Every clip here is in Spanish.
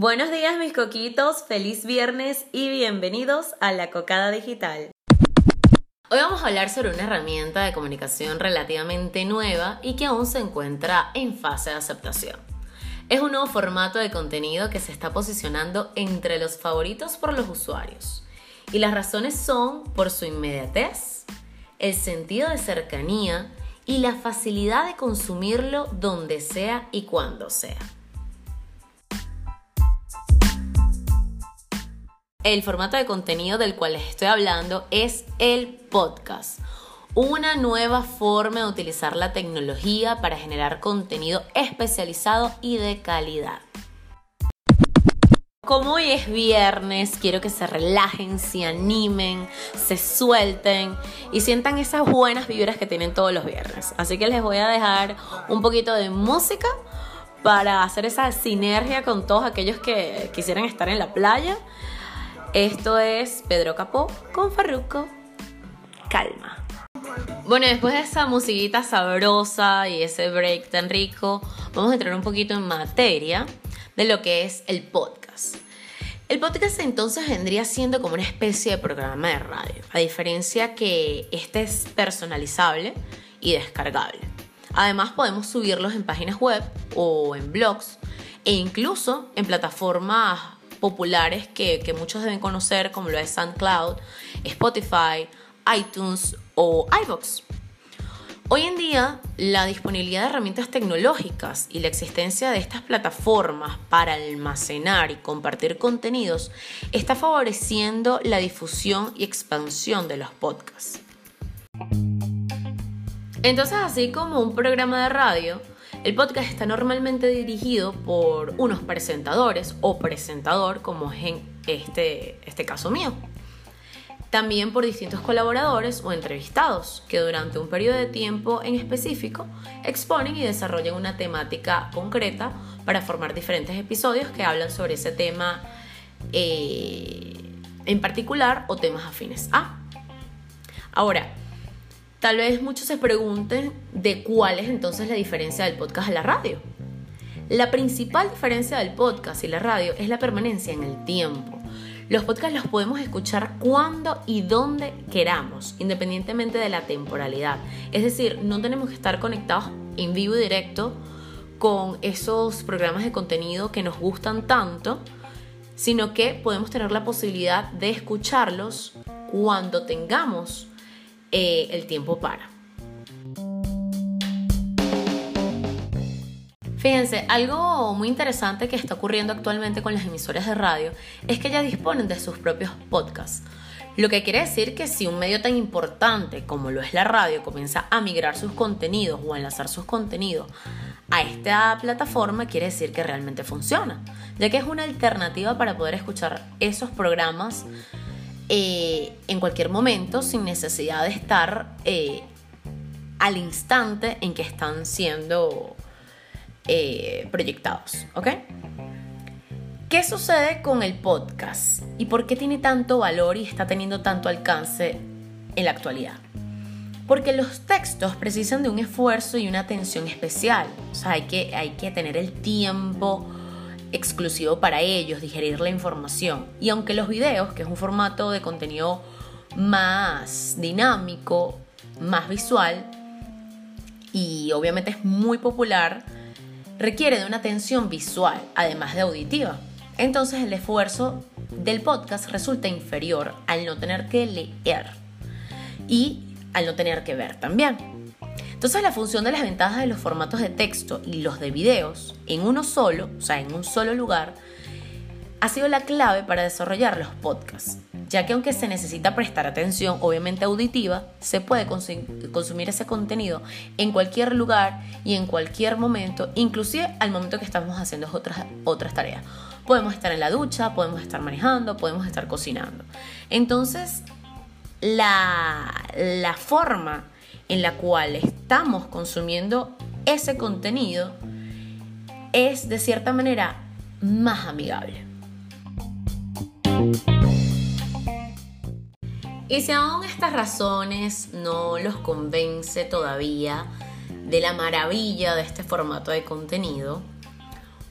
Buenos días mis coquitos, feliz viernes y bienvenidos a la Cocada Digital. Hoy vamos a hablar sobre una herramienta de comunicación relativamente nueva y que aún se encuentra en fase de aceptación. Es un nuevo formato de contenido que se está posicionando entre los favoritos por los usuarios. Y las razones son por su inmediatez, el sentido de cercanía y la facilidad de consumirlo donde sea y cuando sea. El formato de contenido del cual les estoy hablando es el podcast, una nueva forma de utilizar la tecnología para generar contenido especializado y de calidad. Como hoy es viernes, quiero que se relajen, se animen, se suelten y sientan esas buenas vibras que tienen todos los viernes. Así que les voy a dejar un poquito de música para hacer esa sinergia con todos aquellos que quisieran estar en la playa esto es Pedro Capó con Farruco. Calma. Bueno, después de esa musiquita sabrosa y ese break tan rico, vamos a entrar un poquito en materia de lo que es el podcast. El podcast entonces vendría siendo como una especie de programa de radio, a diferencia que este es personalizable y descargable. Además podemos subirlos en páginas web o en blogs e incluso en plataformas populares que, muchos deben conocer, como lo es SoundCloud, Spotify, iTunes o iVoox. Hoy en día, la disponibilidad de herramientas tecnológicas y la existencia de estas plataformas para almacenar y compartir contenidos está favoreciendo la difusión y expansión de los podcasts. Entonces, así como un programa de radio, el podcast está normalmente dirigido por unos presentadores o presentador, como es en este, este caso mío. También por distintos colaboradores o entrevistados que durante un periodo de tiempo en específico exponen y desarrollan una temática concreta para formar diferentes episodios que hablan sobre ese tema eh, en particular o temas afines a. Ahora, Tal vez muchos se pregunten de cuál es entonces la diferencia del podcast a la radio. La principal diferencia del podcast y la radio es la permanencia en el tiempo. Los podcasts los podemos escuchar cuando y donde queramos, independientemente de la temporalidad. Es decir, no tenemos que estar conectados en vivo y directo con esos programas de contenido que nos gustan tanto, sino que podemos tener la posibilidad de escucharlos cuando tengamos eh, el tiempo para. Fíjense, algo muy interesante que está ocurriendo actualmente con las emisoras de radio es que ya disponen de sus propios podcasts. Lo que quiere decir que si un medio tan importante como lo es la radio comienza a migrar sus contenidos o a enlazar sus contenidos a esta plataforma, quiere decir que realmente funciona, ya que es una alternativa para poder escuchar esos programas eh, en cualquier momento sin necesidad de estar eh, al instante en que están siendo eh, proyectados. ¿Ok? ¿Qué sucede con el podcast? ¿Y por qué tiene tanto valor y está teniendo tanto alcance en la actualidad? Porque los textos precisan de un esfuerzo y una atención especial. O sea, hay que, hay que tener el tiempo, exclusivo para ellos, digerir la información. Y aunque los videos, que es un formato de contenido más dinámico, más visual y obviamente es muy popular, requiere de una atención visual, además de auditiva. Entonces el esfuerzo del podcast resulta inferior al no tener que leer y al no tener que ver también. Entonces la función de las ventajas de los formatos de texto y los de videos en uno solo, o sea, en un solo lugar, ha sido la clave para desarrollar los podcasts, ya que aunque se necesita prestar atención, obviamente auditiva, se puede consumir ese contenido en cualquier lugar y en cualquier momento, inclusive al momento que estamos haciendo otras, otras tareas. Podemos estar en la ducha, podemos estar manejando, podemos estar cocinando. Entonces, la, la forma en la cual estamos consumiendo ese contenido es de cierta manera más amigable. Y si aún estas razones no los convence todavía de la maravilla de este formato de contenido,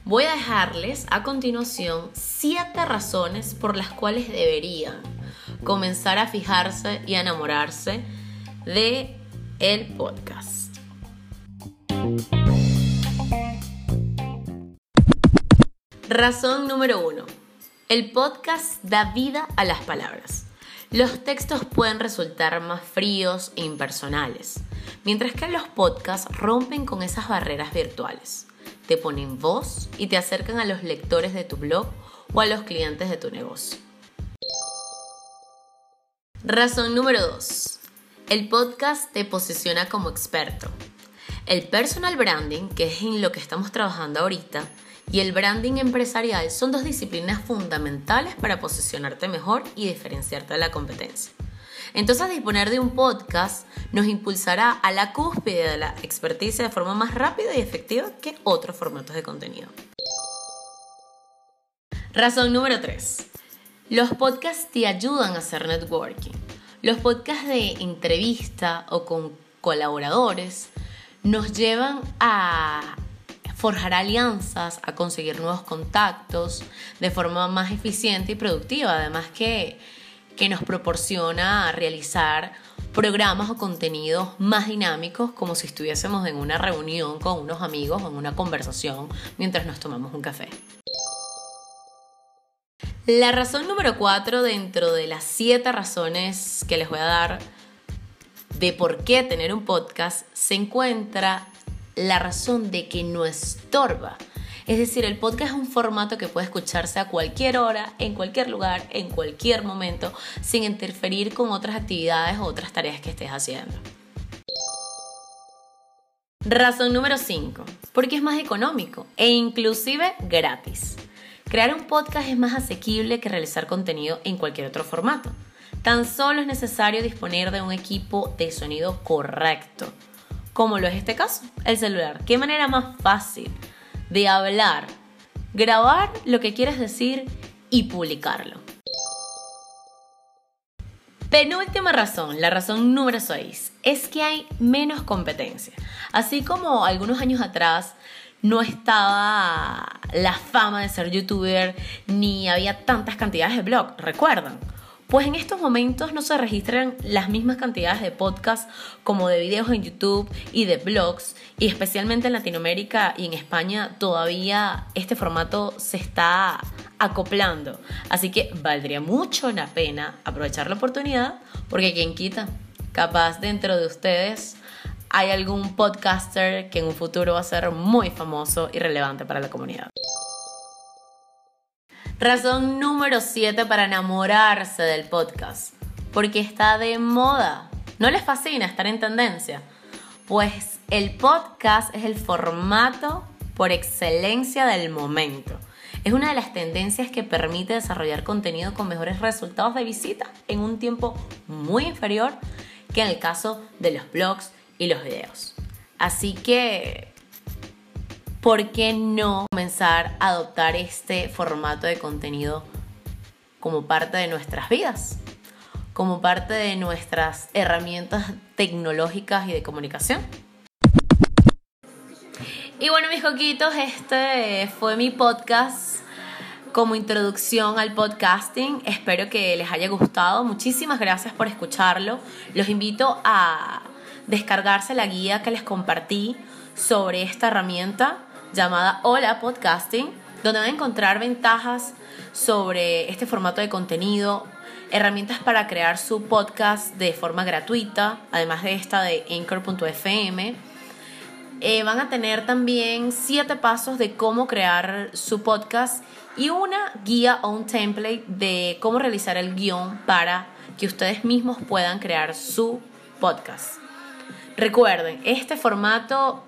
Voy a dejarles a continuación siete razones por las cuales deberían comenzar a fijarse y a enamorarse de el podcast. Razón número uno. El podcast da vida a las palabras. Los textos pueden resultar más fríos e impersonales, mientras que los podcasts rompen con esas barreras virtuales. Te ponen voz y te acercan a los lectores de tu blog o a los clientes de tu negocio. Razón número 2. El podcast te posiciona como experto. El personal branding, que es en lo que estamos trabajando ahorita, y el branding empresarial son dos disciplinas fundamentales para posicionarte mejor y diferenciarte de la competencia. Entonces disponer de un podcast nos impulsará a la cúspide de la experticia de forma más rápida y efectiva que otros formatos de contenido. Razón número 3. Los podcasts te ayudan a hacer networking. Los podcasts de entrevista o con colaboradores nos llevan a forjar alianzas, a conseguir nuevos contactos de forma más eficiente y productiva, además que, que nos proporciona realizar programas o contenidos más dinámicos como si estuviésemos en una reunión con unos amigos o en una conversación mientras nos tomamos un café. La razón número cuatro dentro de las siete razones que les voy a dar de por qué tener un podcast se encuentra la razón de que no estorba. Es decir, el podcast es un formato que puede escucharse a cualquier hora, en cualquier lugar, en cualquier momento, sin interferir con otras actividades o otras tareas que estés haciendo. Razón número 5. Porque es más económico e inclusive gratis. Crear un podcast es más asequible que realizar contenido en cualquier otro formato. Tan solo es necesario disponer de un equipo de sonido correcto como lo es este caso, el celular. ¿Qué manera más fácil de hablar, grabar lo que quieres decir y publicarlo? Penúltima razón, la razón número 6, es que hay menos competencia. Así como algunos años atrás no estaba la fama de ser youtuber ni había tantas cantidades de blog, recuerdan. Pues en estos momentos no se registran las mismas cantidades de podcasts como de videos en YouTube y de blogs, y especialmente en Latinoamérica y en España todavía este formato se está acoplando. Así que valdría mucho la pena aprovechar la oportunidad, porque quien quita, capaz dentro de ustedes hay algún podcaster que en un futuro va a ser muy famoso y relevante para la comunidad. Razón número 7 para enamorarse del podcast. Porque está de moda. ¿No les fascina estar en tendencia? Pues el podcast es el formato por excelencia del momento. Es una de las tendencias que permite desarrollar contenido con mejores resultados de visita en un tiempo muy inferior que en el caso de los blogs y los videos. Así que ¿por qué no comenzar a adoptar este formato de contenido como parte de nuestras vidas? Como parte de nuestras herramientas tecnológicas y de comunicación. Y bueno, mis coquitos, este fue mi podcast como introducción al podcasting. Espero que les haya gustado. Muchísimas gracias por escucharlo. Los invito a descargarse la guía que les compartí sobre esta herramienta llamada Hola Podcasting, donde van a encontrar ventajas sobre este formato de contenido, herramientas para crear su podcast de forma gratuita, además de esta de Anchor.fm. Eh, van a tener también siete pasos de cómo crear su podcast y una guía o un template de cómo realizar el guion para que ustedes mismos puedan crear su podcast. Recuerden, este formato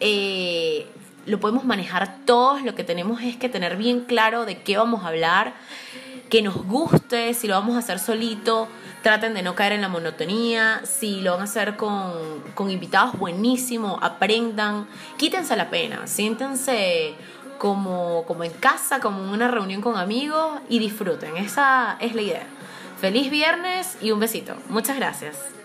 eh, lo podemos manejar todos, lo que tenemos es que tener bien claro de qué vamos a hablar, que nos guste, si lo vamos a hacer solito, traten de no caer en la monotonía, si lo van a hacer con, con invitados, buenísimo, aprendan, quítense la pena, siéntense como, como en casa, como en una reunión con amigos y disfruten, esa es la idea. Feliz viernes y un besito. Muchas gracias.